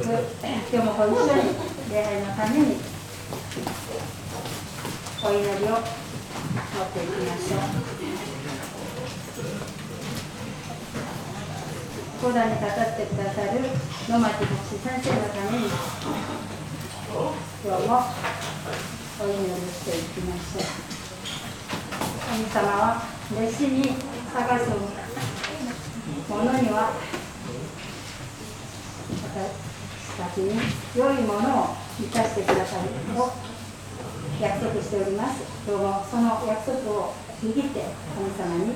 今日もご一緒に礼拝のためにお祈りを持っていきましょう講談に語ってくださる。野町牧師先生のために今日もお祈りしていきましょう。神様は弟子に探すものには私たちに良いものを生かしてくださると約束しております。今日もその約束を握って神様に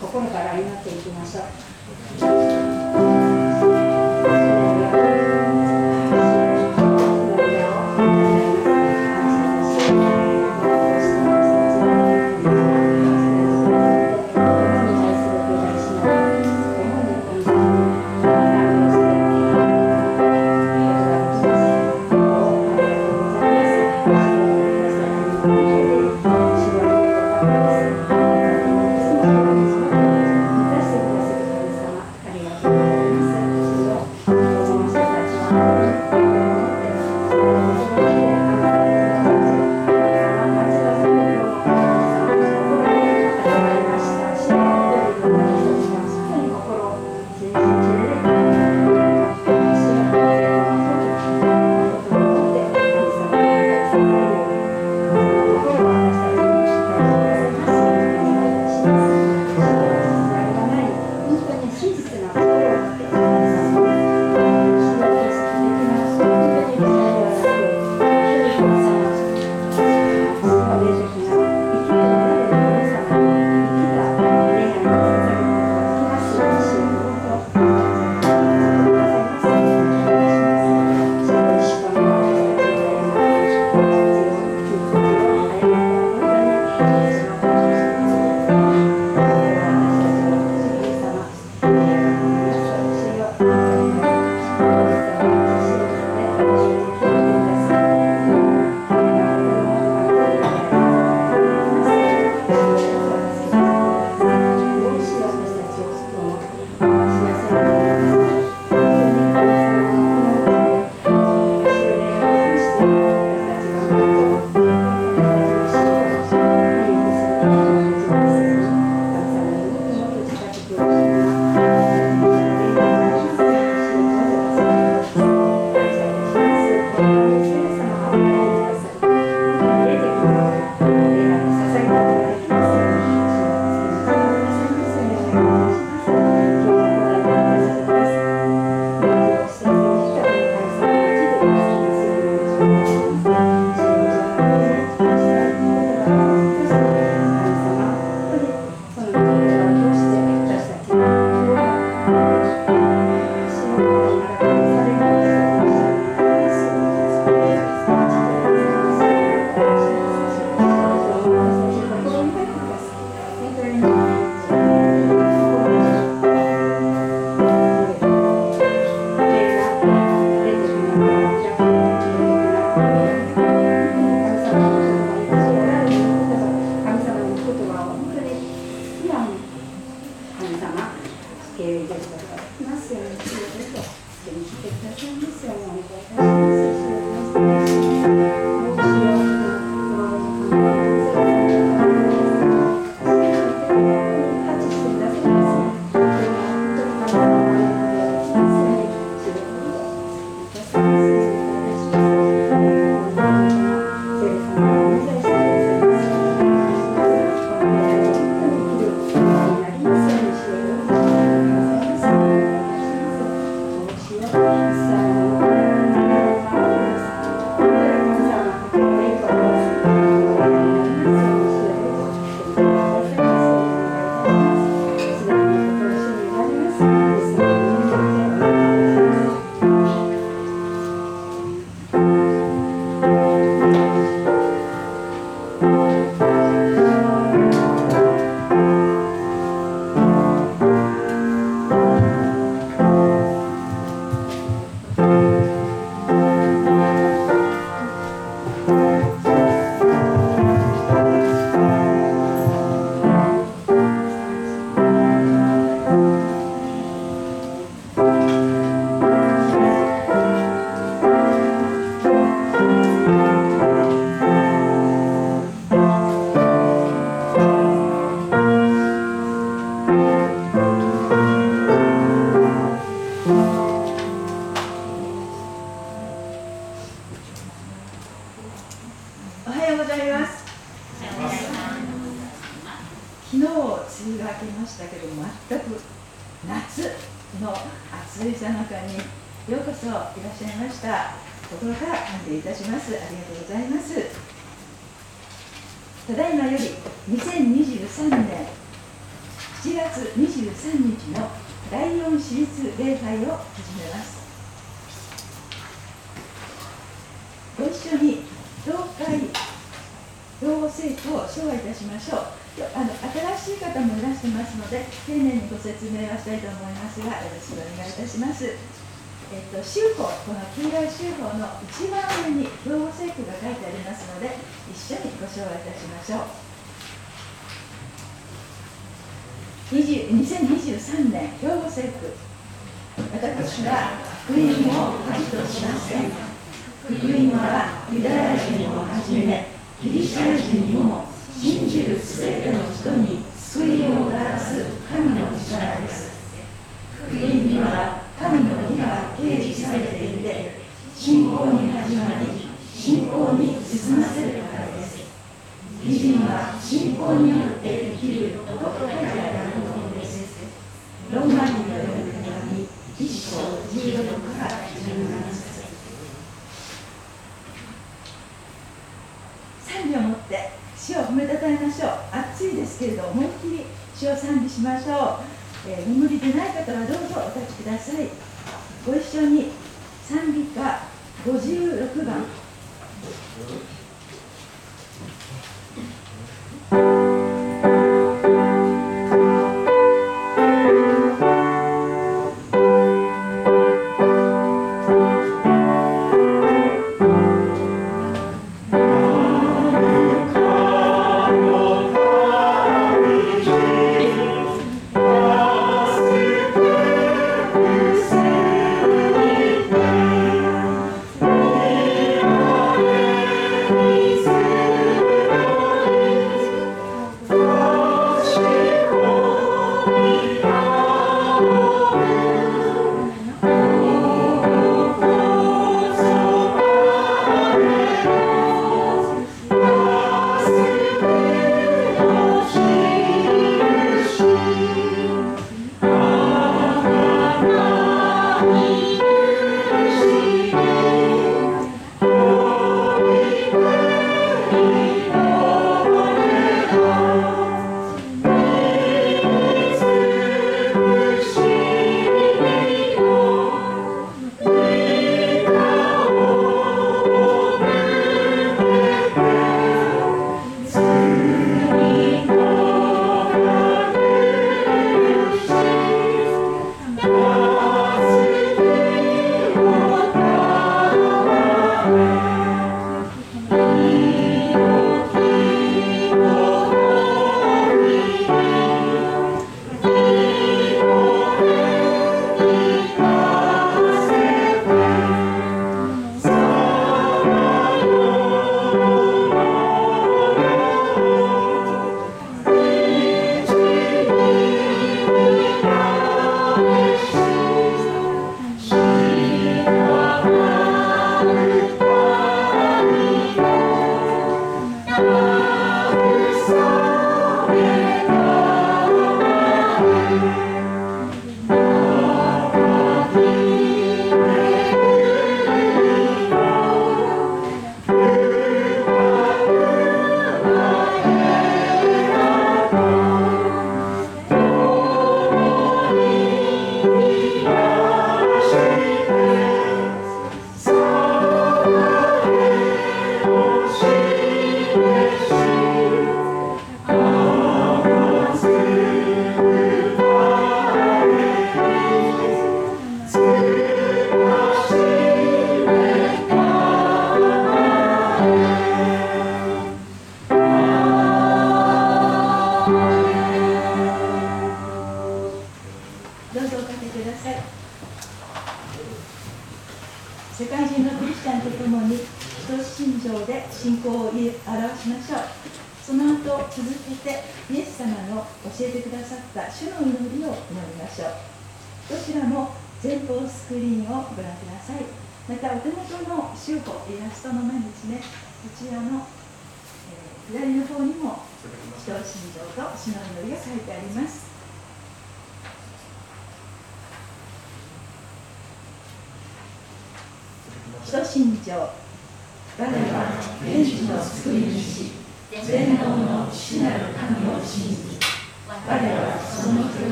心から祈っていきましょう。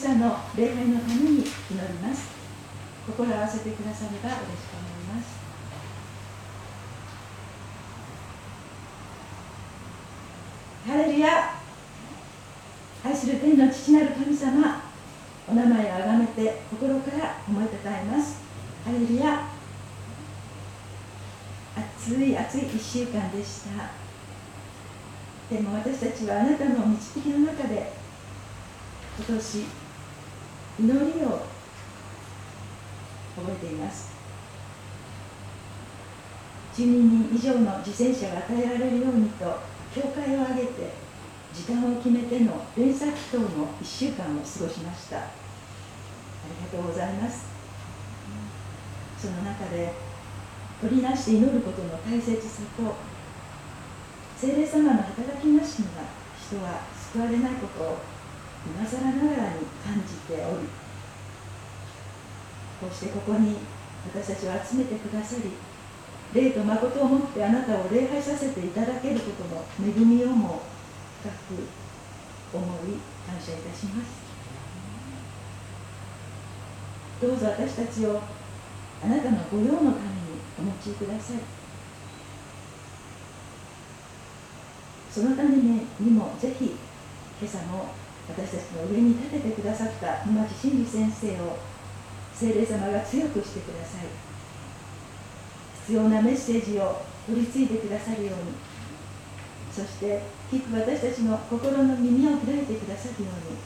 朝の礼拝のために祈ります。心合わせてくだされば嬉しく思います。ハレルヤ愛する天の父なる神様お名前をあがめて心から思いたたえます。ハレルヤ暑い暑い1週間でした。でも私たちはあなたの導きの中で今年祈りを覚えています。12人以上の犠牲者が与えられるようにと教会を挙げて時間を決めての連鎖祈祷の1週間を過ごしました。ありがとうございます。その中で取りなして祈ることの大切さと聖霊様の働きなしには人は救われないことを今更ながらに感じておりこうしてここに私たちを集めてくださり霊と誠をもってあなたを礼拝させていただけることの恵みをも深く思い感謝いたします。どうぞ私たちをあなたの御用のためにお持ちください。そのためにもぜひ今朝も私たちの上に立ててくださった沼地真理先生を聖霊様が強くしてください。必要なメッセージを取り継いでくださるように。そして聞く私たちの心の耳を開いてくださるように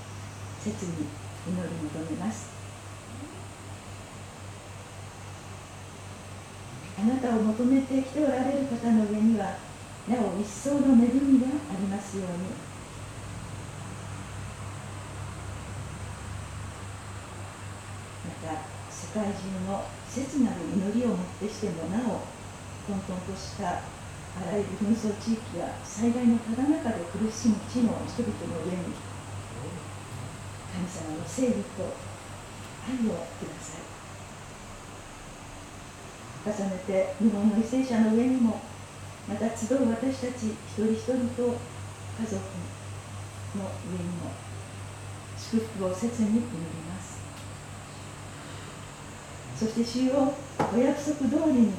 切に祈り求めます。あなたを求めてきておられる方の上にはなお一層の恵みがありますように。た世界中の切なる祈りをもってしてもなお混沌としたあらゆる紛争地域や災害のただ中で苦しむ地の人々の上に神様の正義と愛をください。重ねて日本の為政者の上にもまた集う私たち一人一人と家族の上にも祝福を切に祈ります。そして主よお約束通りに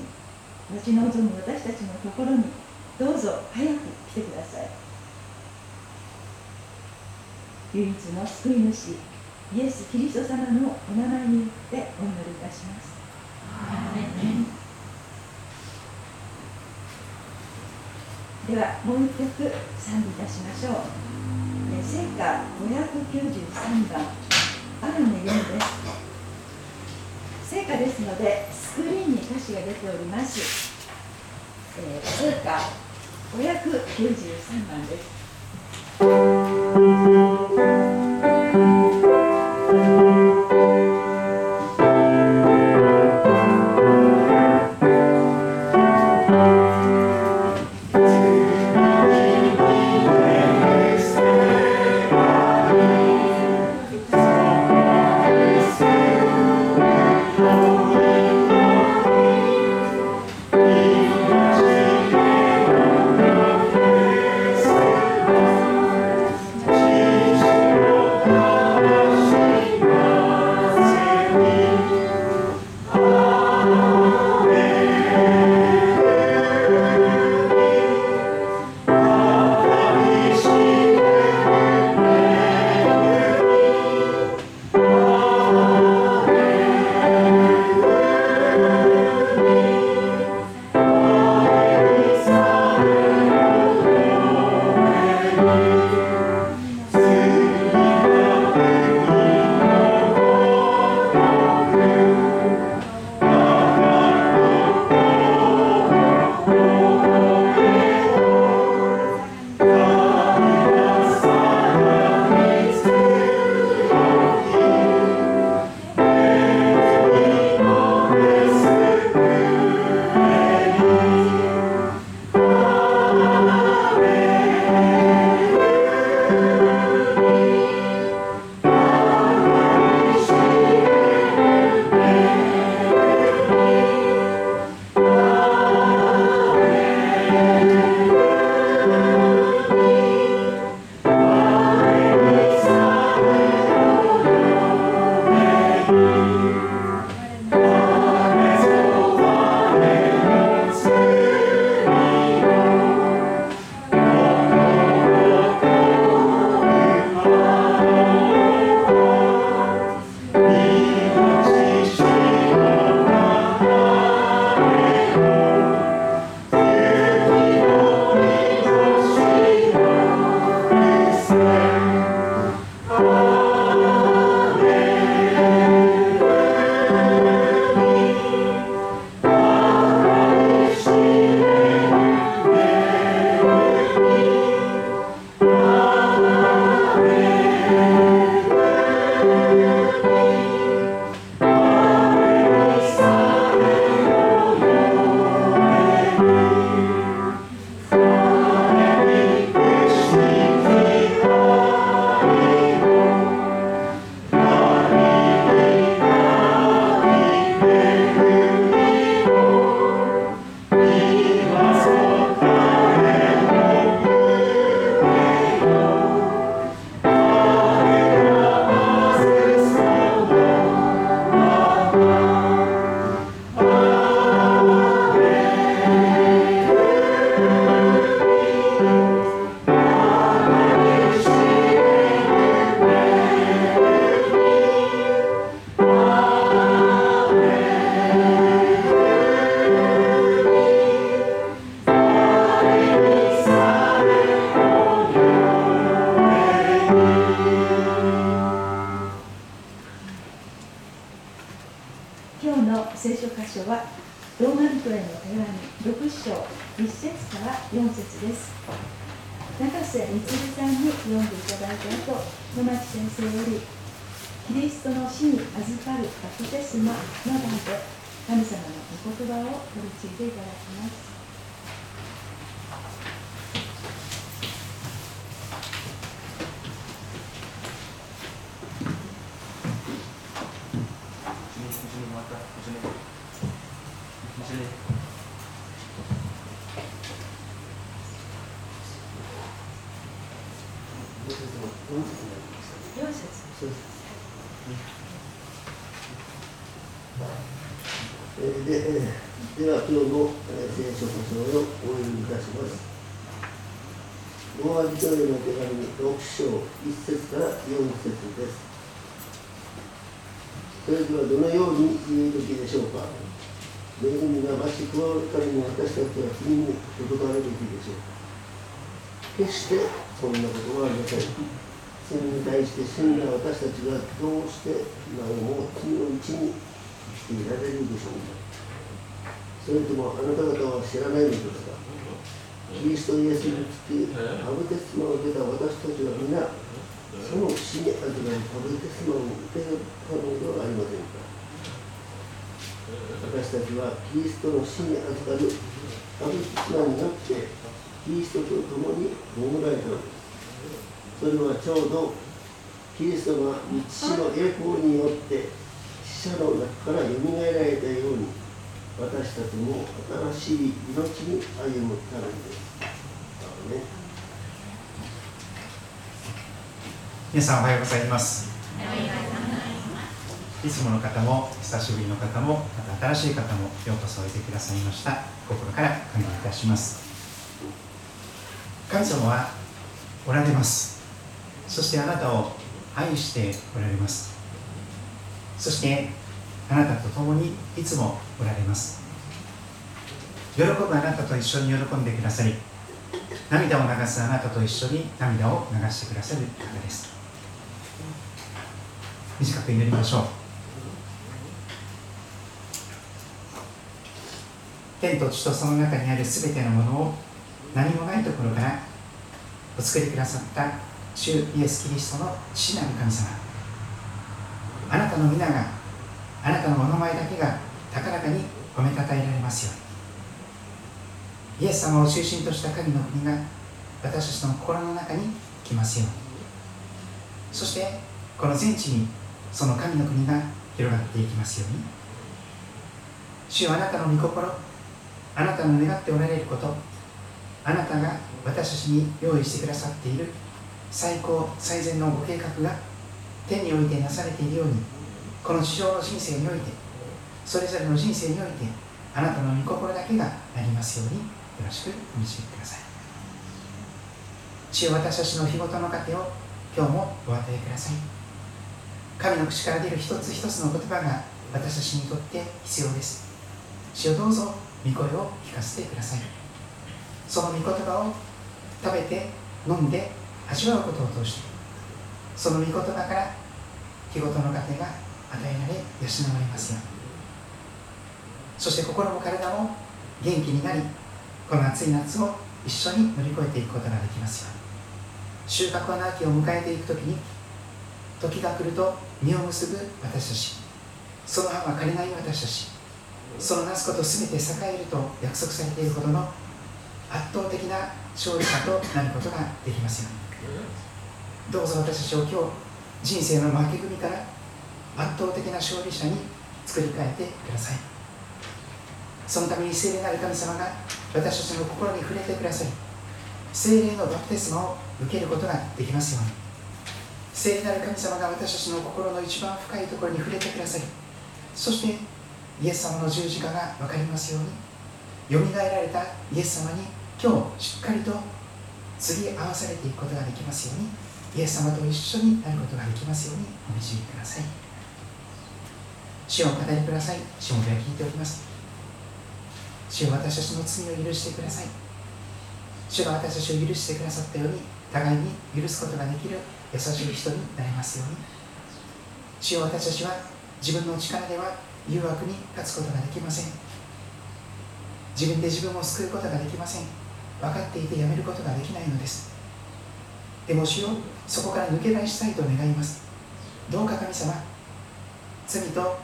待ち望む私たちのところにどうぞ早く来てください。唯一の救い主イエス・キリスト様のお名前によってお祈りいたします。ではもう一曲賛美いたしましょう。え聖歌593番「あるねよです聖歌ですのでスクリーンに歌詞が出ております、えー、聖歌593番です。瀬充さんに読んでいただいた後野町先生より「キリストの死に預かるバプテスマ」の題で神様のお言葉を取り次いでいただきます。そのために私たちは次に届かれるべきでしょう。決してそんなことはありません罪に対して死んだ私たちがどうしてなおも罪のうちに生きていられるでしょうか。それともあなた方は知らないのですか。キリストイエスにつきハブテスマを受けた私たちは皆その死に議味わいハブテスマを受けたのではありませんか。私たちはキリストの死に預かるハブテスマによってキリストと共に葬られたのですそれはちょうどキリストが父の栄光によって死者の中からよみがえられたように私たちも新しい命に歩むためです。ね、皆さんおはようございます。いつもの方も久しぶりの方もまた新しい方もようこそおいてくださいました。心から感謝いたします。神様はおられます。そしてあなたを愛しておられます。そしてあなたと共にいつもおられます。喜ぶあなたと一緒に喜んでくださり涙を流すあなたと一緒に涙を流してくださる方です。短く祈りましょう。天と地とその中にあるすべてのものを何もないところからお作りくださった主イエス・キリストの父なる神様。あなたの皆があなたのお名前だけが高らかに褒めたたえられますように。イエス様を中心とした神の国が私たちの心の中に来ますように。そしてこの全地にその神の国が広がっていきますように。主はあなたの御心あなたの願っておられることあなたが私たちに用意してくださっている最高最善のご計画が天においてなされているようにこの地上の人生においてそれぞれの人生においてあなたの御心だけがなりますようによろしくお導きください。主よ私たちの日ごとの糧を今日もお与えください。神の口から出る一つ一つの言葉が私たちにとって必要です。主よどうぞ御声を聞かせてください。その御言葉を食べて飲んで味わうことを通してその御言葉から日ごとの糧が与えられ養われますよ。そして心も体も元気になりこの暑い夏を一緒に乗り越えていくことができますよ。収穫は秋を迎えていく時に時が来ると実を結ぶ私たち。その葉は枯れない私たち。そのなすこと全て栄えると約束されているほどの圧倒的な勝利者となることができますように。どうぞ私たちを今日人生の負け組から圧倒的な勝利者に作り変えてください。そのために聖霊なる神様が私たちの心に触れてください聖霊のバプテスマを受けることができますように。聖なる神様が私たちの心の一番深いところに触れてくださいそしてイエス様の十字架が分かりますように。よみがえられたイエス様に今日しっかりと次合わされていくことができますように。イエス様と一緒になることができますようにお導きください。主を語りください。主もでは聞いております。主を私たちの罪を許してください。主が私たちを許してくださったように互いに許すことができる優しい人になれますように。主を私たちは自分の力では誘惑に立つことができません。自分で自分を救うことができません。分かっていてやめることができないのです。でも主よそこから抜け出したいと願います。どうか神様罪と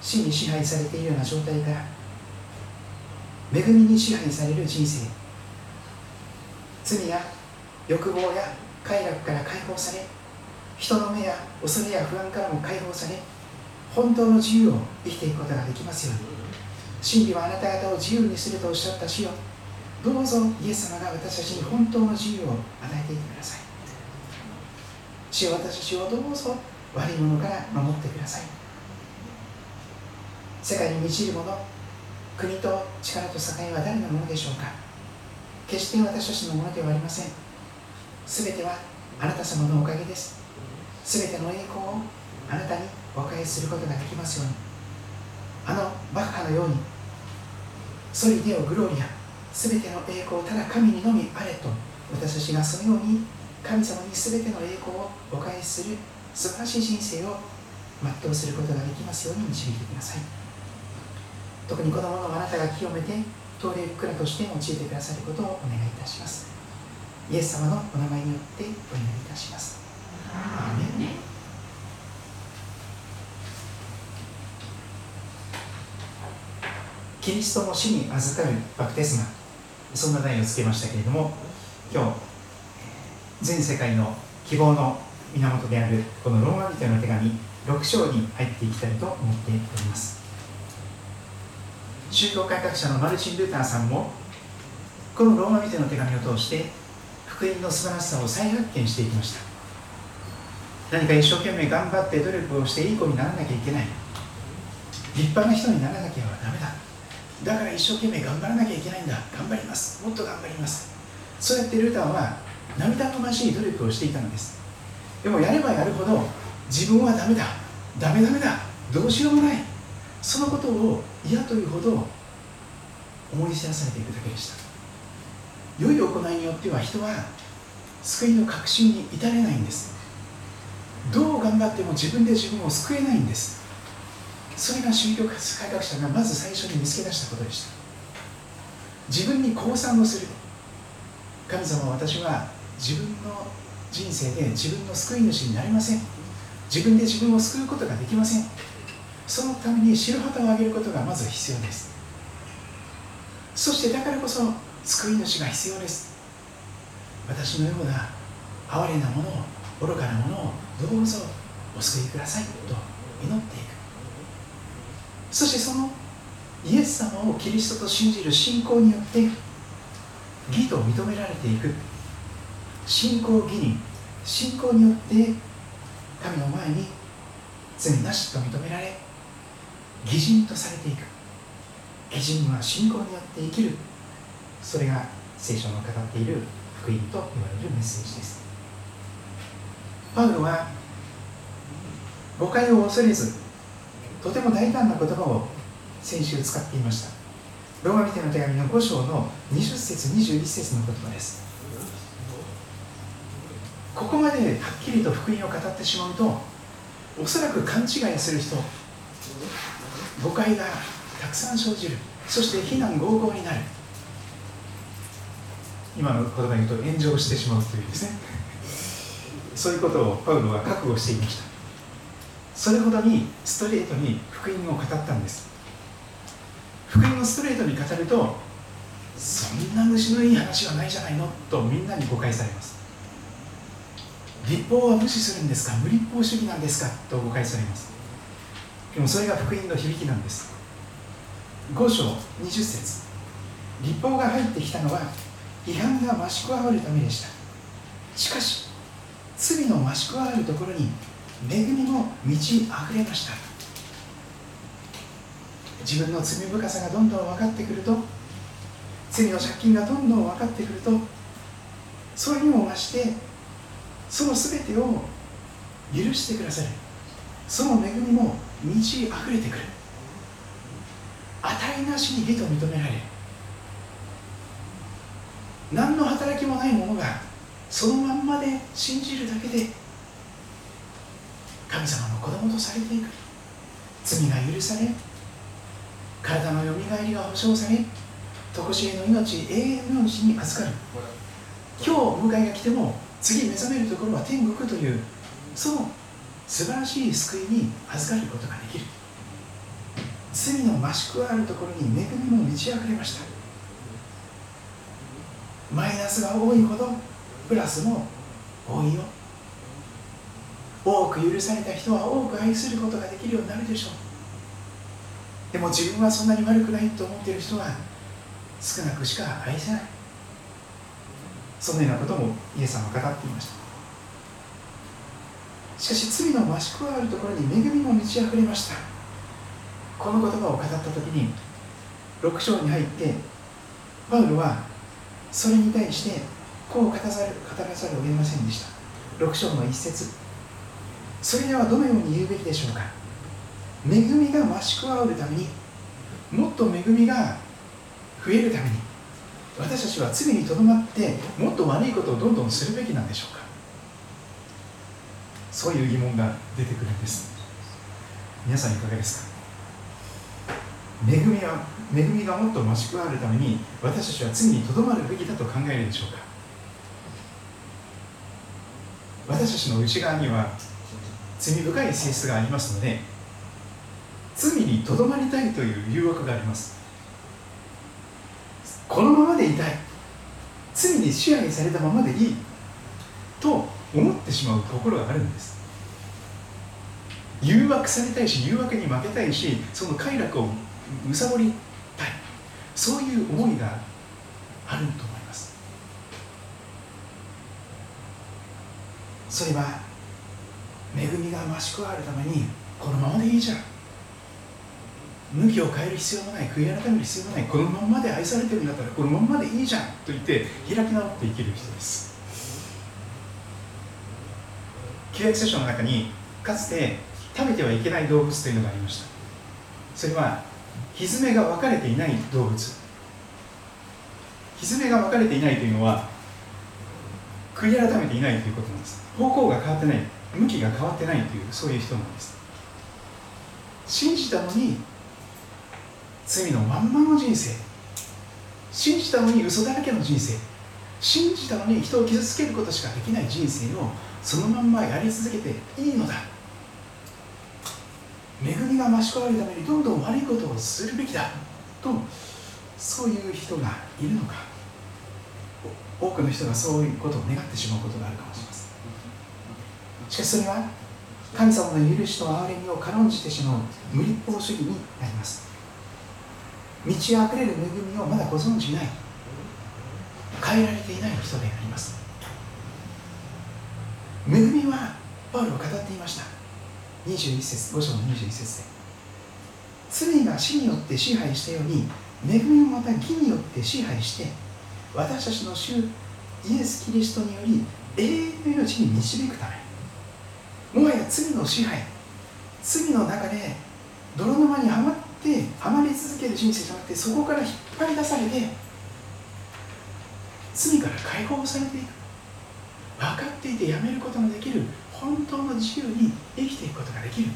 死に支配されているような状態から恵みに支配される人生。罪や欲望や快楽から解放され人の目や恐れや不安からも解放され本当の自由を生きていくことができますように。真理はあなた方を自由にするとおっしゃった主よ。どうぞイエス様が私たちに本当の自由を与えていてください。主よ私たちをどうぞ悪いものから守ってください。世界に満ちるもの国と力と栄は誰のものでしょうか。決して私たちのものではありません。全てはあなた様のおかげです。全ての栄光をあなたにお返しすることができますように。あのバッハのようにソリデオグローリア全ての栄光ただ神にのみあれと私たちがそのように神様に全ての栄光をお返しする素晴らしい人生を全うすることができますように導いてください。特に子供のあなたが清めて通り蔵として用いてくださることをお願いいたします。イエス様のお名前によってお祈りいたします。アーメキリストの死に預かるバプテスマそんな題をつけましたけれども今日全世界の希望の源であるこのローマ人の手紙6章に入っていきたいと思っております。宗教改革者のマルチン・ルーターさんもこのローマ人の手紙を通して福音の素晴らしさを再発見していきました。何か一生懸命頑張って努力をしていい子にならなきゃいけない。立派な人にならなきゃダメだ。だから一生懸命頑張らなきゃいけないんだ。頑張ります。もっと頑張ります。そうやってルーターは涙ぐましい努力をしていたのです。でもやればやるほど自分はダメだ。ダメダメだ。どうしようもない。そのことを嫌というほど思い知らされていくだけでした。良い行いによっては人は救いの確信に至れないんです。どう頑張っても自分で自分を救えないんです。それが宗教改革者がまず最初に見つけ出したことでした。自分に降参をする。神様私は自分の人生で自分の救い主になれません。自分で自分を救うことができません。そのために白旗を上げることがまず必要です。そしてだからこそ救い主が必要です。私のような哀れなものを愚かなものをどうぞお救いくださいと祈っていく。そしてそのイエス様をキリストと信じる信仰によって義と認められていく。信仰義人。信仰によって神の前に罪なしと認められ義人とされていく。義人は信仰によって生きる。それが聖書の語っている福音と言われるメッセージです。パウロは誤解を恐れずとても大胆な言葉を先週使っていました。ローマ人の手紙の5章の20節21節の言葉です。ここまではっきりと福音を語ってしまうとおそらく勘違いする人誤解がたくさん生じる。そして非難合々になる。今の言葉に言うと炎上してしまうというですね。そういうことをパウロは覚悟していました。それほどにストレートに福音を語ったんです。福音をストレートに語るとそんな虫のいい話はないじゃないのとみんなに誤解されます。立法は無視するんですか？無立法主義なんですか？と誤解されます。でもそれが福音の響きなんです。5章20節。立法が入ってきたのは違反が増し加わるためでした。しかし罪の増し加わるところに恵みも満ち溢れました自分の罪深さがどんどん分かってくると罪の借金がどんどん分かってくるとそれにも増してその全てを許してくださる。その恵みも満ち溢れてくる。値なしに義と認められ何の働きもないものがそのまんまで信じるだけで神様の子供とされていく。罪が許され体のよみがえりが保証され常しえの命永遠の命に預かる。今日迎えが来ても次目覚めるところは天国というその素晴らしい救いに預かることができる。罪の増し加わるところに恵みも満ち溢れました。マイナスが多いほどプラスも多いよ。多く許された人は多く愛することができるようになるでしょう。でも自分はそんなに悪くないと思っている人は少なくしか愛せない。そのようなこともイエス様は語っていました。しかし罪の増し加わるところに恵みも満ち溢れました。この言葉を語った時に6章に入ってパウロはそれに対してこう語らざる語らざるを得ませんでした。6章の一節。それではどのように言うべきでしょうか？恵みが増し加わるためにもっと恵みが増えるために私たちは罪にとどまってもっと悪いことをどんどんするべきなんでしょうか？そういう疑問が出てくるんです。皆さんいかがですか？恵みは恵みがもっと増し加わるために私たちは罪にとどまるべきだと考えるでしょうか？私たちの内側には罪深い性質がありますので罪にとどまりたいという誘惑があります。このままでいたい。罪に支配されたままでいい。と思ってしまう心があるんです。誘惑されたいし誘惑に負けたいしその快楽を貪りたい。そういう思いがあると思います。それは恵みが増し加わるためにこのままでいいじゃん。向きを変える必要もない悔い改める必要もないこのままで愛されてるんだったらこのままでいいじゃんと言って開き直って生きる人です。旧約聖書の中にかつて食べてはいけない動物というのがありました。それはひずめが分かれていない動物。ひずめが分かれていないというのは悔い改めていないということなんです。方向が変わってない。向きが変わってないというそういう人なんです。信じたのに罪のまんまの人生。信じたのに嘘だらけの人生。信じたのに人を傷つけることしかできない人生をそのまんまやり続けていいのだ。恵みが増し加わるためにどんどん悪いことをするべきだ。とそういう人がいるのか。多くの人がそういうことを願ってしまうことがあるかもしれませんしかしそれは神様の許しと憐れみを軽んじてしまう無立法主義になります満ち溢れる恵みをまだご存じない変えられていない人であります恵みはパウロは語っていました21節5章の21節で罪が死によって支配したように恵みもまた義によって支配して私たちの主イエス・キリストにより永遠の命に導くためもはや罪の支配罪の中で泥沼にはまってはまり続ける人生じゃなくてそこから引っ張り出されて罪から解放されていく。分かっていてやめることのできる本当の自由に生きていくことができる。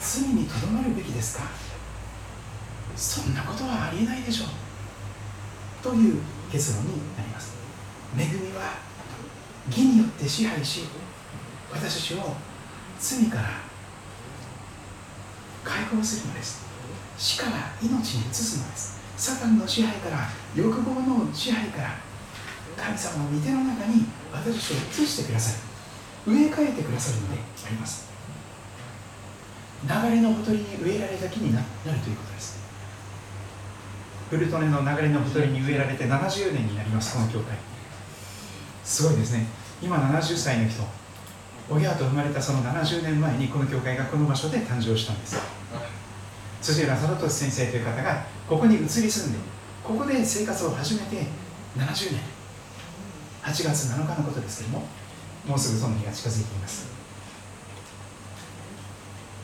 罪にとどまるべきですか？そんなことはありえないでしょう。という結論になります。恵みは義によって支配し私たちを罪から解放するのです。死から命に移すのです。サタンの支配から欲望の支配から神様の御手の中に私たちを移してくださる。植え替えてくださるのであります。流れのほとりに植えられた木になるということです。フルトネの流れのほとりに植えられて70年になりますこの教会。すごいですね。今70歳の人。親と生まれたその70年前にこの教会がこの場所で誕生したんです辻浦貞俊先生という方がここに移り住んでここで生活を始めて70年。8月7日のことですけどももうすぐその日が近づいています。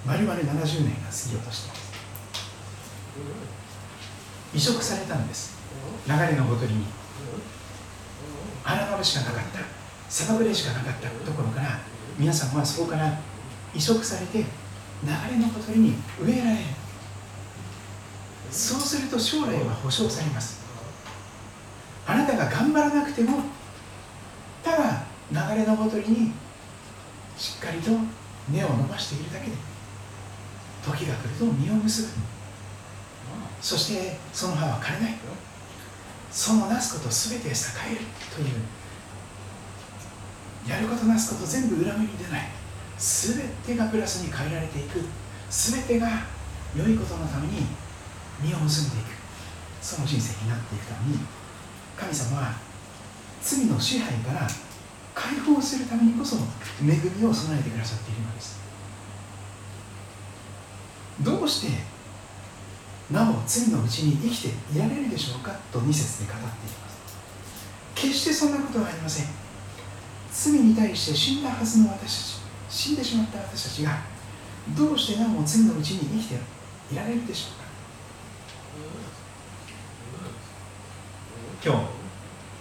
まるまる70年が過ぎようとしています。移植されたんです。流れのほとりに。荒野しかなかった。砂漠でしかなかったところから皆さんはそこから移植されて流れのほとりに植えられるそうすると将来は保証されます。あなたが頑張らなくてもただ流れのほとりにしっかりと根を伸ばしているだけで時が来ると実を結ぶ。そしてその葉は枯れない。そのなすことすべて栄えるというやることなすこと全部裏目に出ない。すべてがプラスに変えられていく。すべてが良いことのために実を結んでいく。その人生になっていくために。神様は罪の支配から解放するためにこそ恵みを備えてくださっているのです。どうしてなお罪のうちに生きていられるでしょうか？と2節で語っています。決してそんなことはありません。罪に対して死んだはずの私たち死んでしまった私たちがどうしてなお罪のうちに生きていられるでしょうか？今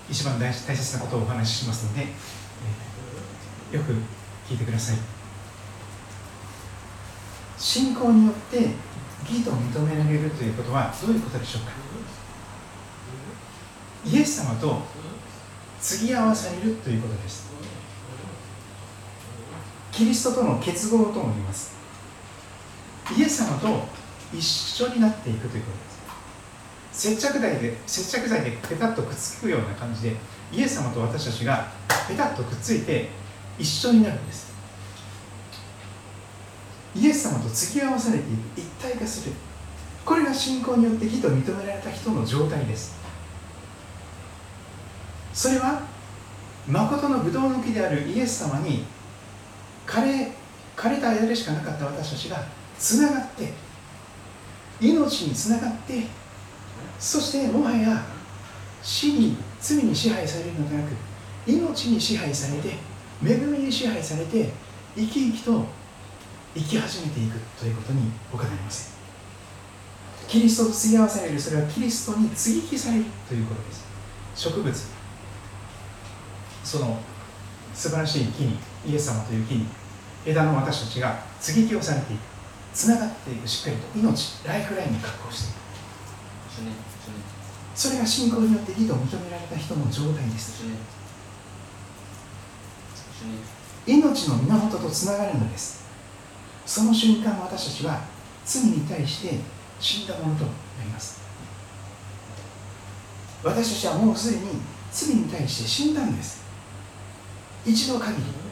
日一番大切なことをお話ししますので、よく聞いてください。信仰によって義と認められるということはどういうことでしょうか？イエス様と継ぎ合わされるということです。キリストとの結合とも言います。イエス様と一緒になっていくということです。接着剤で接着剤でペタッとくっつくような感じでイエス様と私たちがペタッとくっついて一緒になるんです。イエス様と付き合わされていく一体化する。これが信仰によって義と認められた人の状態です。それは誠のブドウの木であるイエス様に枯れ枯れた間でしかなかった私たちがつながって命につながってそしてもはや死に罪に支配されるのではなく命に支配されて恵みに支配されて生き生きと生き始めていくということに他なりませんキリストと継ぎ合わされるそれはキリストに接ぎ木されるということです。植物。その素晴らしい木にイエス様という木に枝の私たちが接ぎ木をされていくつながっていくしっかりと命ライフラインに確保していく。それが信仰によって義と認められた人の状態です。命の源とつながるのです。その瞬間私たちは罪に対して死んだものとなります。私たちはもうすでに罪に対して死んだんです。一度限り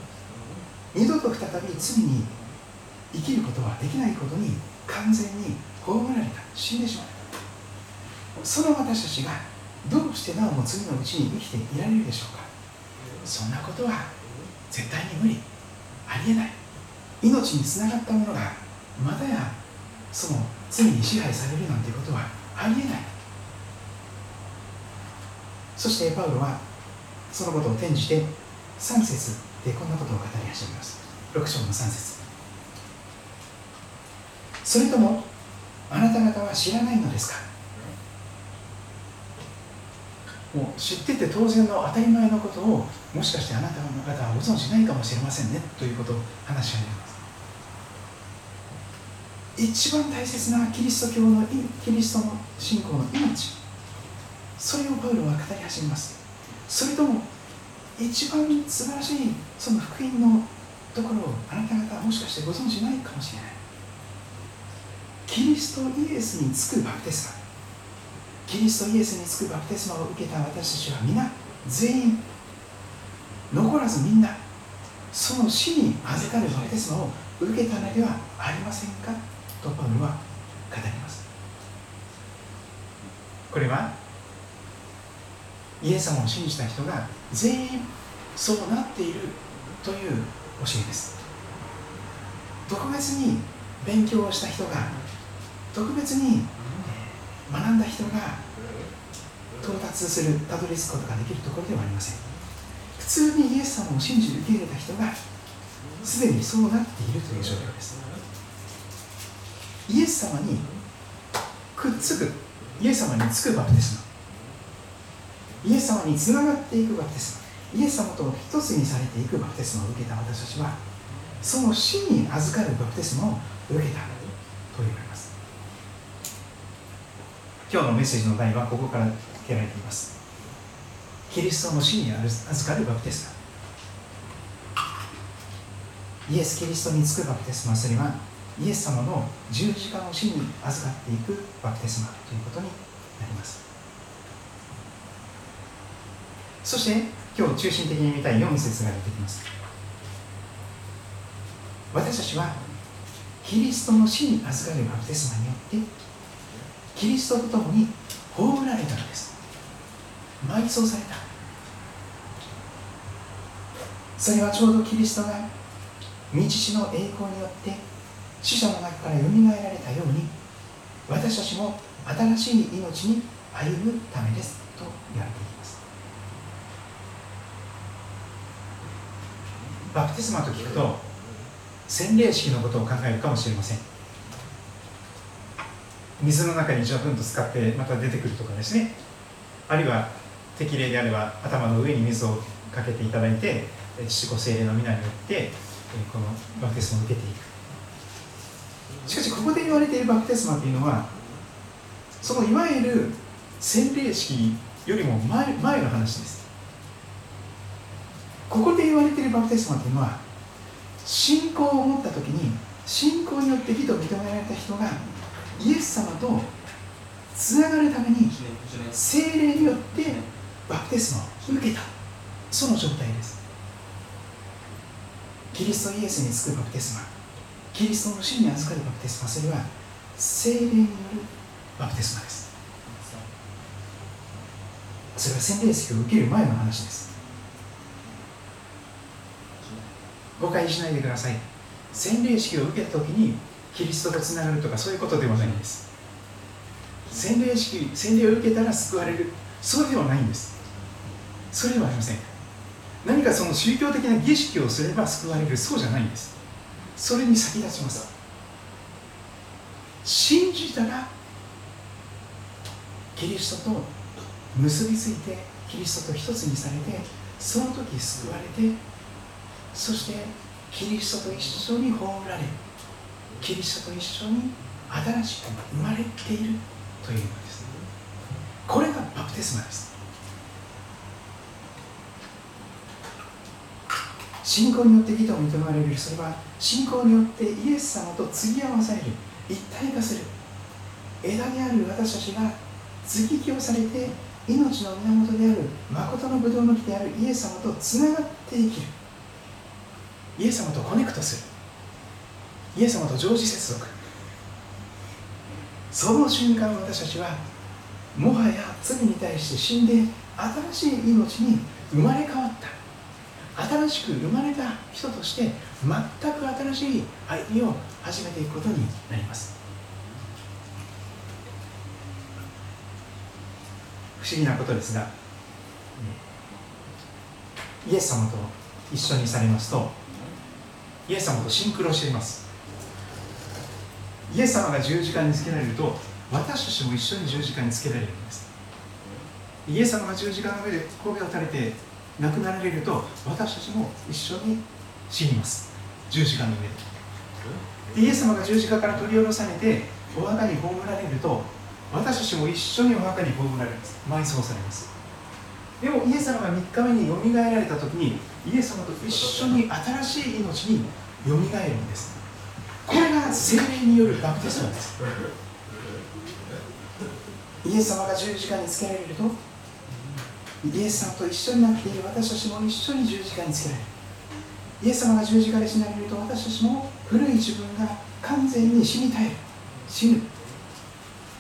二度と再び罪に生きることはできないことに完全に葬られた死んでしまった。その私たちがどうしてなおも罪のうちに生きていられるでしょうか。そんなことは絶対に無理。ありえない。命につながったものがまたやその罪に支配されるなんてことはありえない。そしてパウロはそのことを転じて3節でこんなことを語り始めます。6章の3節。それともあなた方は知らないのですか？もう知ってて当然の当たり前のことをもしかしてあなたの方はご存じないかもしれませんねということを話し始めます。一番大切なキリスト教のキリストの信仰の命。それをパウロは語り始めます。それとも一番素晴らしいその福音のところをあなた方もしかしてご存じないかもしれない。キリストイエスにつくバプテスマ。キリストイエスにつくバプテスマを受けた私たちは皆全員残らずみんな。その死に預かるバプテスマを受けたのではありませんか？とパウロは語ります。これはイエス様を信じた人が全員そうなっているという教えです。特別に勉強をした人が特別に学んだ人が到達するたどり着くことができるところではありません。普通にイエス様を信じ受け入れた人がすでにそうなっているという状況です。イエス様にくっつくイエス様につくバプテスマイエス様につながっていくバプテスマ。イエス様と一つにされていくバプテスマを受けた私たちはその死に預かるバプテスマを受けたと言われます。今日のメッセージの題はここから付けられています。キリストの死に預かるバプテスマ。イエス・キリストにつくバプテスマそれはイエス様の十字架の死に預かっていくバプテスマということになります。そして今日中心的に見たい4節が出てきます。私たちはキリストの死に預かるバプテスマによって？キリストと共に葬られたのです。埋葬された。それはちょうどキリストが道地の栄光によって死者の中からよみがえられたように私たちも新しい命に歩むためです。と言われています。バプテスマと聞くと洗礼式のことを考えるかもしれません。水の中にジャブンと使ってまた出てくるとかですね。あるいは適齢であれば頭の上に水をかけていただいて父子精霊の皆によってこのバプテスマを受けていく。しかしここで言われているバプテスマというのはそのいわゆる洗礼式よりも前前の話です。ここで言われているバプテスマというのは信仰を持った時に信仰によって義と認められた人がイエス様とつながるために精霊によってバプテスマを受けた。その状態です。キリストイエスにつくバプテスマ。キリストの死に預かるバプテスマ。それは精霊によるバプテスマです。それは洗礼式を受ける前の話です誤解しないでください。洗礼式を受けた時にキリストとつながるとかそういうことではないんです。洗礼式洗礼を受けたら救われる。そうではないんです。それではありません。何かその宗教的な儀式をすれば救われる。そうじゃないんです。それに先立ちます。信じたらキリストと結びついてキリストと一つにされてその時救われてそしてキリストと一緒に葬られキリストと一緒に新しく生まれているというのですこれがバプテスマです。信仰によって義と認められる。それは信仰によってイエス様と継ぎ合わされる。一体化する。枝である私たちが接ぎ木をされて命の源である誠のブドウの木であるイエス様とつながって生きる。イエス様とコネクトする。イエス様と常時接続。その瞬間私たちはもはや罪に対して死んで新しい命に生まれ変わった。新しく生まれた人として全く新しい歩みを始めていくことになります。不思議なことですがイエス様と一緒にされますとイエス様とシンクロしています。イエス様が十字架につけられると私たちも一緒に十字架につけられるんです。イエス様が十字架の上で神戸を垂れて亡くなられると私たちも一緒に死にます。十字架の上で。イエス様が十字架から取り下ろされてお墓に葬られると私たちも一緒にお墓に葬られます。埋葬されます。でもイエス様が3日目によみがえられた時にイエス様と一緒に新しい命によみがえるんです。これが精霊によるバプテスマです。イエス様が十字架につけられるとイエス様と一緒になっている私たちも一緒に十字架につけられる。イエス様が十字架で死なれると私たちも古い自分が完全に死に絶える。死ぬ。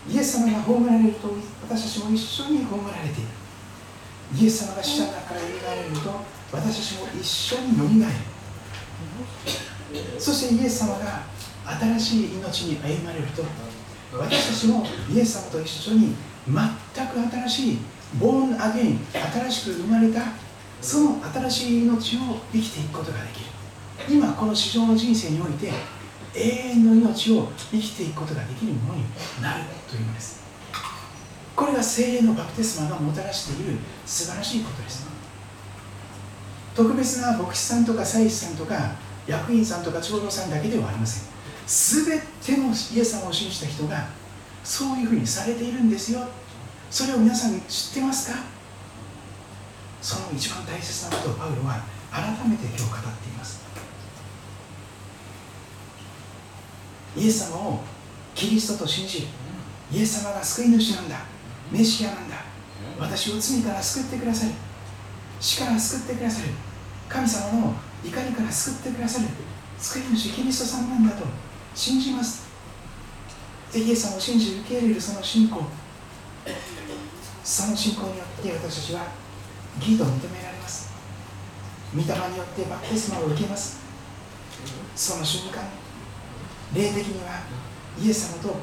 イエス様が葬られると私たちも一緒に葬られている。イエス様が死者の中からよみがえると私たちも一緒によみがえる。そしてイエス様が新しい命に歩まれると私たちもイエス様と一緒に全く新しいボーンアゲイン新しく生まれたその新しい命を生きていくことができる。今この地上の人生において永遠の命を生きていくことができるものになるというのです。これが精霊のバプテスマがもたらしている素晴らしいことです。特別な牧師さんとか祭司さんとか役員さんとか長老さんだけではありません。全てのイエス様を信じた人がそういうふうにされているんですよ。それを皆さん知ってますか？その一番大切なことをパウロは改めて今日語っています。イエス様をキリストと信じイエス様が救い主なんだメシアなんだ私を罪から救ってくださる死から救ってくださる神様の怒りから救ってくださる救い主キリストさんなんだと信じます。でイエス様を信じ受け入れるその信仰。その信仰によって私たちは義と認められます。御霊によってバプテスマを受けます。その瞬間霊的にはイエス様と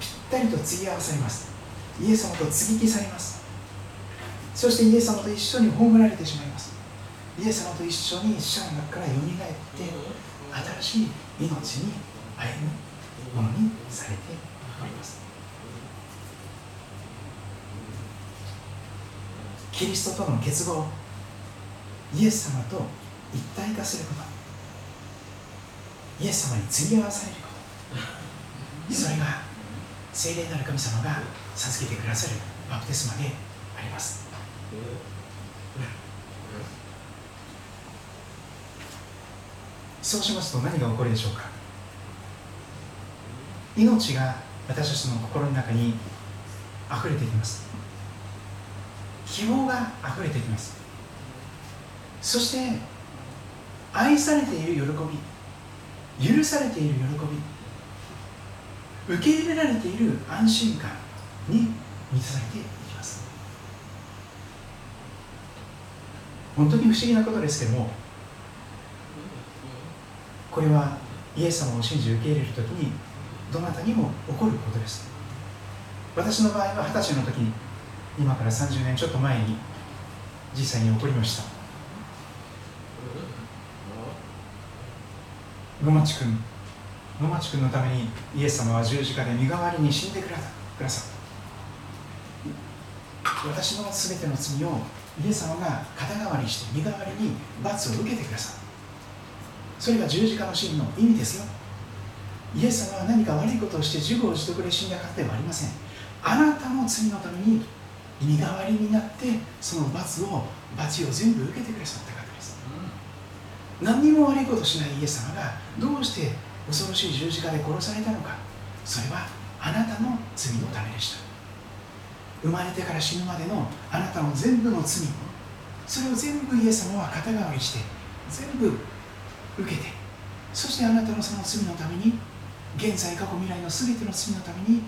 ぴったりと継ぎ合わされます。イエス様と接ぎ木されます。そしてイエス様と一緒に葬られてしまいます。イエス様と一緒に死者の中からよみがえって新しい命に歩むものにされております。キリストとの結合イエス様と一体化すること。イエス様に継ぎ合わされること。それが聖霊なる神様が授けてくださるバプテスマであります。そうしますと何が起こるでしょうか？命が私たちの心の中に溢れていきます。希望が溢れていきます。そして愛されている喜び許されている喜び受け入れられている安心感に満たされていきます。本当に不思議なことですけどもこれはイエス様を信じ受け入れるときにどなたにも起こることです。私の場合は二十歳の時に今から30年ちょっと前に実際に起こりました。野町君野町君のためにイエス様は十字架で身代わりに死んでくださった。私の全ての罪をイエス様が肩代わりして身代わりに罰を受けてくださった。それが十字架の死の意味ですよ。イエス様は何か悪いことをして自業自得で死んだ方ではありません。あなたの罪のために身代わりになってその罰を罰を全部受けてくださった方です、うん、何にも悪いことしないイエス様がどうして恐ろしい十字架で殺されたのか。それはあなたの罪のためでした。生まれてから死ぬまでのあなたの全部の罪。それを全部イエス様は肩代わりして全部受けて。そしてあなたのその罪のために現在過去未来の全ての罪のために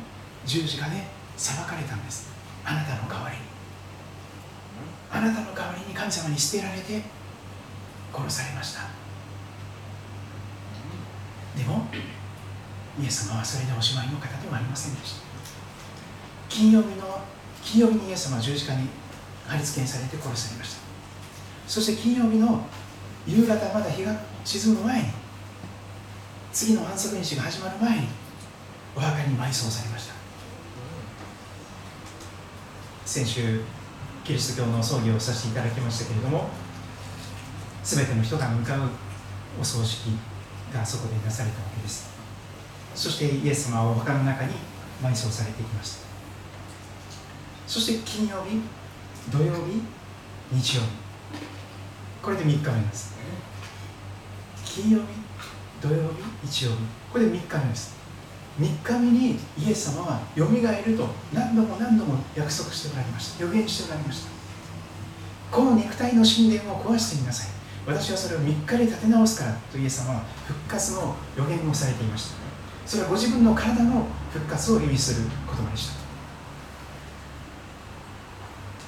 十字架で裁かれたんです。あなたの代わりに。あなたの代わりに神様に捨てられて殺されました。でもイエス様はそれでおしまいの方ではありませんでした。金曜日の金曜日にイエス様は十字架に貼り付けにされて殺されました。そして金曜日の夕方まだ日が沈む前に次の安息日が始まる前にお墓に埋葬されました。先週キリスト教の葬儀をさせていただきましたけれども全ての人が向かうお葬式がそこでなされたわけです。そしてイエス様はお墓の中に埋葬されていきました。そして金曜日土曜日日曜日これで3日目です。金曜日土曜日日曜日。これで3日目です。3日目にイエス様はよみがえると何度も何度も約束しておられました。予言しておられました。この肉体の神殿を壊してみなさい。私はそれを3日で立て直すからとイエス様は復活の予言をされていました。それはご自分の体の復活を意味する言葉でした。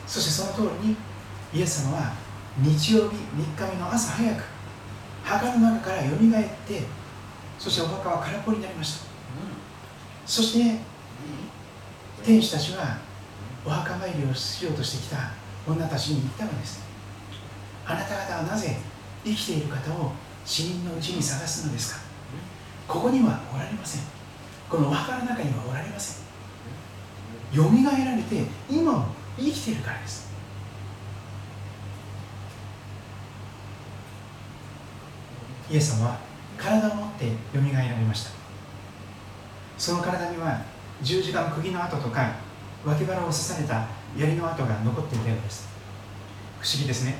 そしてその通りにイエス様は日曜日3日目の朝早く墓の中からよみがえってそしてお墓は空っぽになりました。そして天使たちはお墓参りをしようとしてきた女たちに言ったのです。あなた方はなぜ生きている方を死人のうちに探すのですか？ここにはおられません。このお墓の中にはおられません。よみがえられて今も生きているからです。イエス様は体を持ってよみがえられました。その体には十字架の釘の跡とか脇腹を刺された槍の跡が残っていたようです。不思議ですね。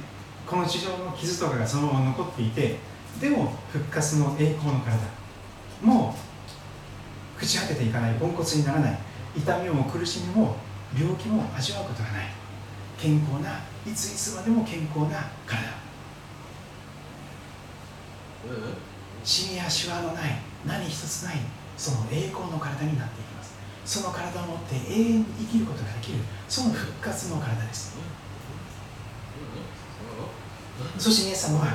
この地上の傷とかがそのまま残っていてでも復活の栄光の体。もう朽ち果てていかないポンコツにならない痛みも苦しみも病気も味わうことがない。健康ないついつまでも健康な体。シミやシワのない何一つないその栄光の体になっていきますその体を持って永遠に生きることができるその復活の体ですそしてイエス様は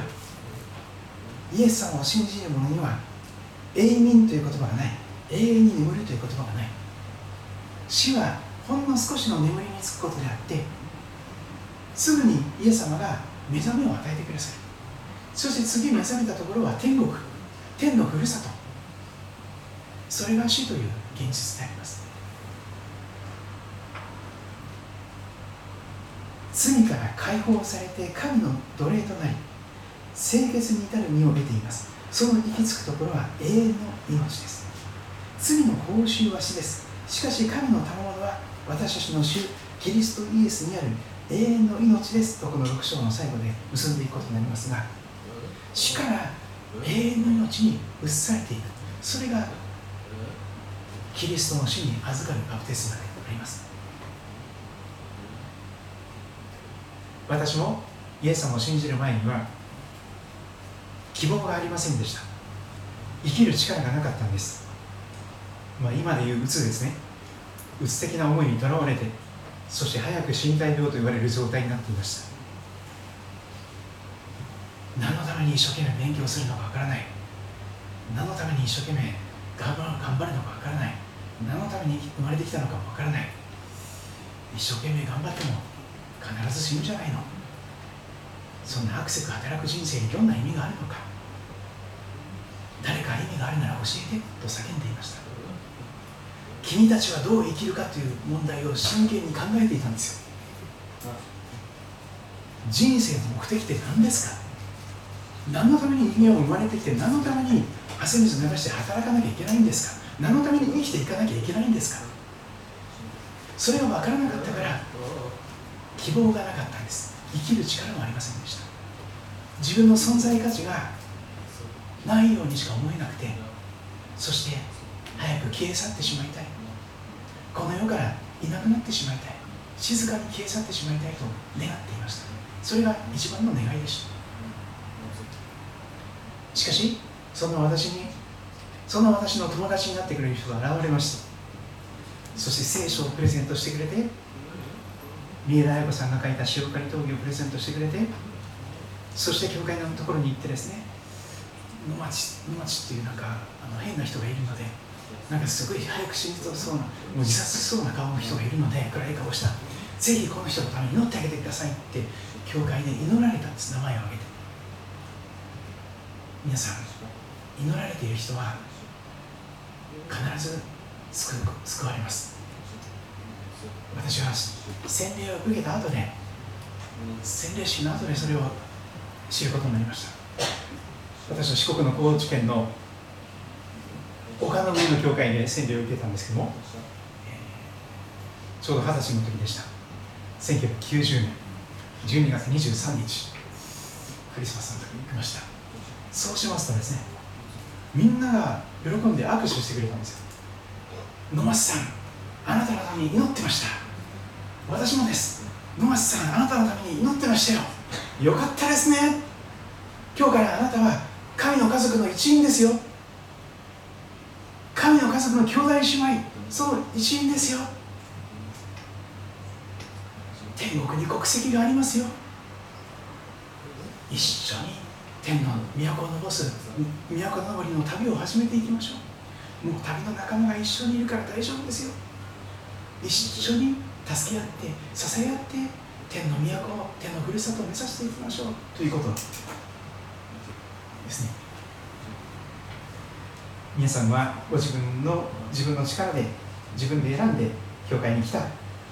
イエス様を信じる者には永眠という言葉がない永遠に眠るという言葉がない死はほん。の少しの眠りにつくことであってすぐにイエス様が目覚めを与えてくださるそして次目覚めたところは天国。天のふるさと。それが死という現実であります。罪から解放されて神の奴隷となり清潔に至る身を得ています。その行き着くところは永遠の命です。罪の報酬は死です。しかし神の賜物は私たちの主キリストイエスにある永遠の命です。とこの6章の最後で結んでいくことになりますが死から永遠の命に移されていく。それがキリストの死に預かるバプテスマであります。私もイエス様を信じる前には希望がありませんでした。生きる力がなかったんです、まあ、今でいううつですね。うつ的な思いにとらわれてそして早く身体病と言われる状態になっていました。何のために一生懸命勉強するのかわからない。何のために一生懸命頑張るのかわからない。何のために生まれてきたのかもわからない。一生懸命頑張っても必ず死ぬじゃないの。そんなアクセク働く人生にどんな意味があるのか。誰か意味があるなら教えてと叫んでいました。君たちはどう生きるかという問題を真剣に考えていたんですよ。人生の目的って何ですか？何のために人間を生まれてきて何のために汗水流して働かなきゃいけないんですか？何のために生きていかなきゃいけないんですか？それが分からなかったから希望がなかったんです。生きる力もありませんでした。自分の存在価値がないようにしか思えなくてそして早く消え去ってしまいたい。この世からいなくなってしまいたい。静かに消え去ってしまいたいと願っていました。それが一番の願いでした。しかしそんな私にそんな私の友達になってくれる人が現れました。そして聖書をプレゼントしてくれて三浦綾子さんが書いた塩刈り峠をプレゼントしてくれてそして教会のところに行ってですね野町野町っていうなんかあの変な人がいるのでなんかすごい早く死にそうなもう自殺しそうな顔の人がいるので暗い顔した。ぜひこの人のために祈ってあげてくださいって教会で祈られたんです名前を挙げて。皆さん祈られている人は必ず救救われます。私は洗礼を受けた後で洗礼式の後でそれを知ることになりました。私は四国の高知県の岡の上の教会で洗礼を受けたんですけども、ちょうど二十歳の時でした。1990年12月23日クリスマスの時に行きました。そうしますとですねみんなが喜んで握手してくれたんですよ。野松さんあなたのために祈ってました。私もです。野松さんあなたのために祈ってましたよ。よかったですね。今日からあなたは神の家族の一員ですよ。神の家族の兄弟姉妹その一員ですよ。天国に国籍がありますよ。一緒に天の都をのぼす都登りの旅を始めていきましょうもう旅の仲間が一緒にいるから大丈夫ですよ一緒に助け合って支え合って天の都天のふるさとを目指していきましょうということですね皆さんはご自分の自分の力で自分で選んで教会に来た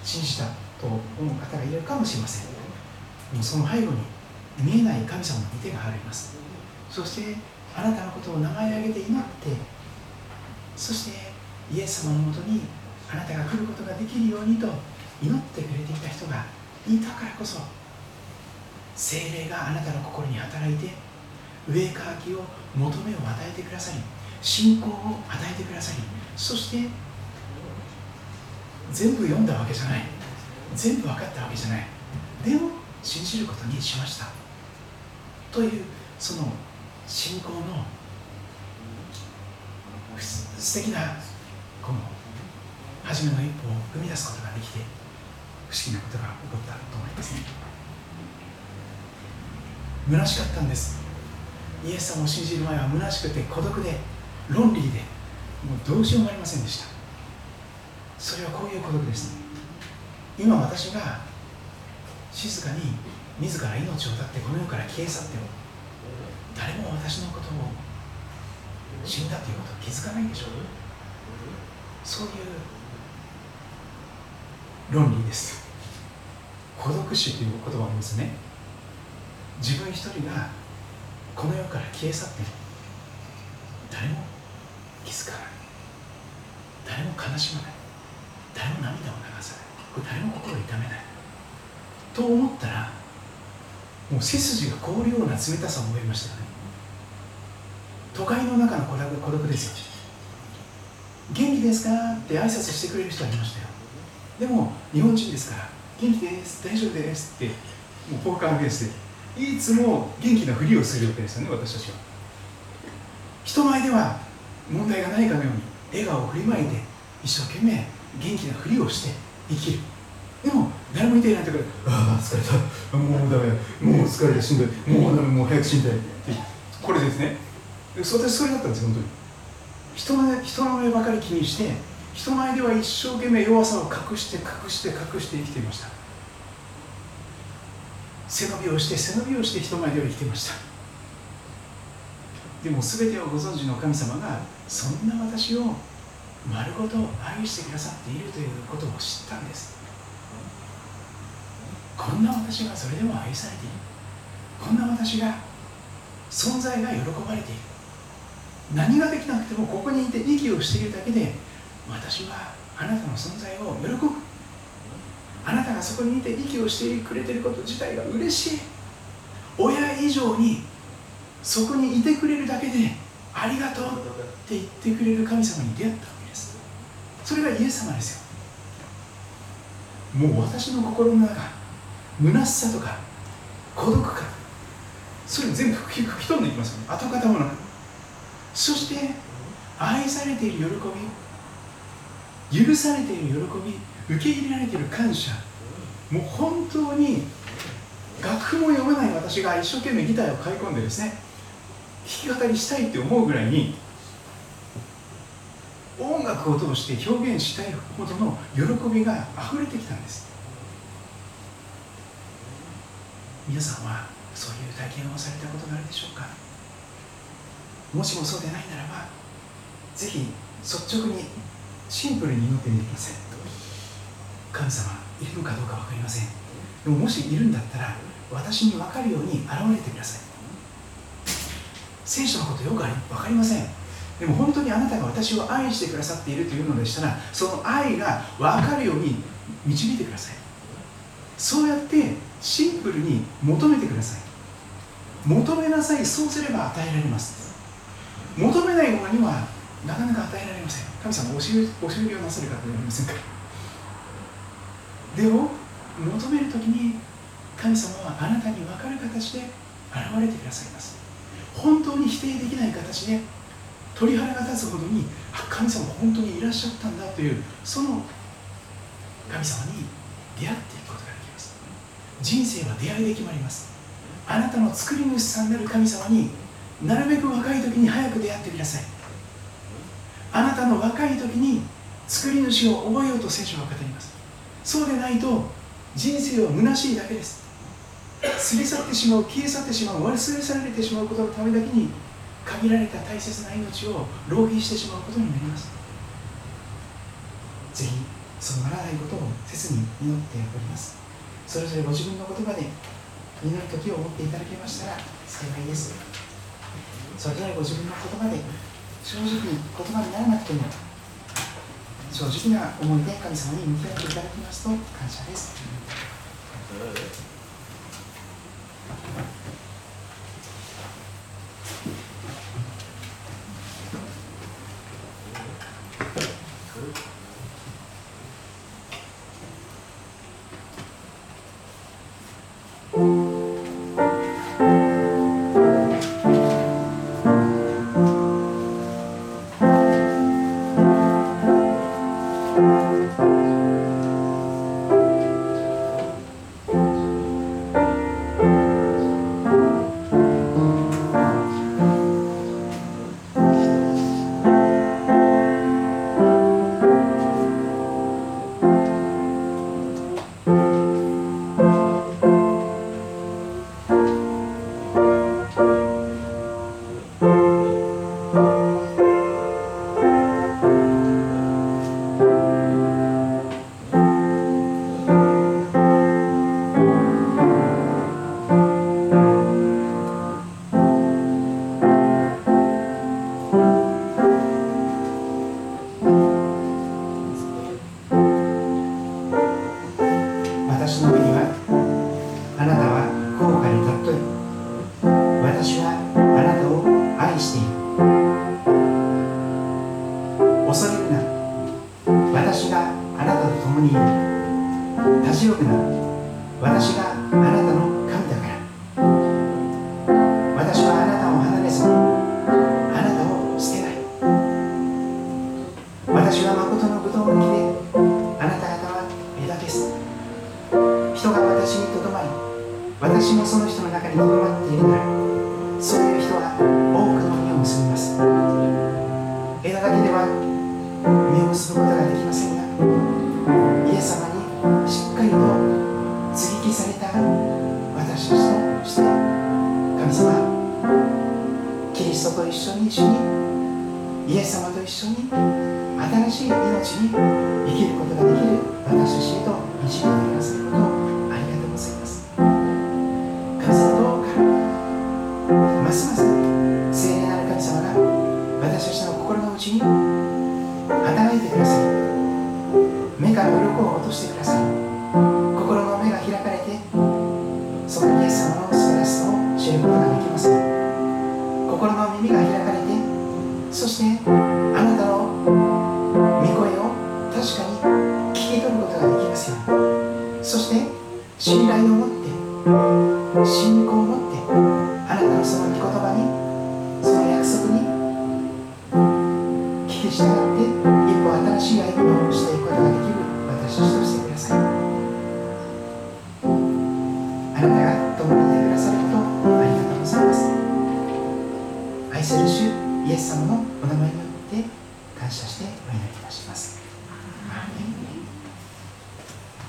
信じたと思う方がいるかもしれませんもうその背後に見えない神様の御手があります。そしてあなたのことを名前を挙げて祈ってそしてイエス様のもとにあなたが来ることができるようにと祈ってくれていた人がいたからこそ精霊があなたの心に働いて上かきを求めを与えてくださり信仰を与えてくださりそして全部読んだわけじゃない。全部分かったわけじゃない。でも信じることにしました。というその信仰の素敵なこの初めの一歩を踏み出すことができて不思議なことが起こったと思いますね。虚しかったんです。イエス様を信じる前は虚しくて孤独で論理でもうどうしようもありませんでした。それはこういう孤独です。今私が静かに自ら命を絶ってこの世から消え去っても誰も私のことを死んだということを気づかないでしょう？そういう論理です。孤独死という言葉をありますね自分一人がこの世から消え去っても誰も気づかない。誰も悲しまない。誰も涙を流さない。誰も心を痛めない。と思ったらもう背筋が凍るような冷たさを覚えましたよね。都会の中の孤独孤独ですよ。元気ですか？って挨拶してくれる人はいましたよ。でも日本人ですから元気です大丈夫です。ってもうポーカーフェイスでいつも元気なふりをするわけですよね私たちは。人前では問題がないかのように笑顔を振りまいて一生懸命元気なふりをして生きる。でも誰もいていないとからああ疲れた。もうダメ。もう疲れてしんどいもうダメもう早く死んだい。ってこれですね。私それだったんです本当に。人の人の目ばかり気にして人前では一生懸命弱さを隠して隠して隠して生きていました。背伸びをして背伸びをして人前では生きていました。でも全てをご存知の神様がそんな私を丸ごと愛してくださっているということを知ったんです。こんな私がそれでも愛されている。こんな私が存在が喜ばれている。何ができなくてもここにいて息をしているだけで私はあなたの存在を喜ぶ。あなたがそこにいて息をしてくれていること自体が嬉しい。親以上にそこにいてくれるだけでありがとうって言ってくれる神様に出会ったわけです。それがイエス様ですよ。もう私の心の中虚しさとか孤独感。それ全部吹き飛んでいきますよね。跡形もなく。そして愛されている喜び許されている喜び受け入れられている感謝。もう本当に楽譜も読めない私が一生懸命ギターを買い込んでですね弾き語りしたいって思うぐらいに音楽を通して表現したいほどの喜びが溢れてきたんです。皆さんはそういう体験をされたことがあるでしょうか？もしもそうでないならばぜひ率直にシンプルに祈ってみてください神様いるのかどうか分かりません。でももしいるんだったら私に分かるように現れてください。聖書のことよく分かりません。でも本当にあなたが私を愛してくださっているというのでしたらその愛が分かるように導いてください。そうやってシンプルに求めてください。求めなさいそうすれば与えられます。求めないものにはなかなか与えられません。神様おしおしりをなさる方ではありませんか？らでも求める時に神様はあなたに分かる形で現れてくださいます。本当に否定できない形で鳥肌が立つほどに神様本当にいらっしゃったんだというその神様に出会っていくことができます人生は出会いで決まります。あなたの作り主さんなる神様になるべく若い時に早く出会ってください。あなたの若い時に作り主を覚えようと聖書は語ります。そうでないと人生は虚しいだけです。過ぎ去ってしまう消え去ってしまう忘れ去られてしまうことのためだけに限られた大切な命を浪費してしまうことになります。ぜひそうならないことを切に祈っております。それぞれご自分の言葉で祈る時を持っていただけましたら幸いです。それぞれご自分の言葉で正直に言葉にならなくても正直な思いで神様に向き合っていただきますと感謝です。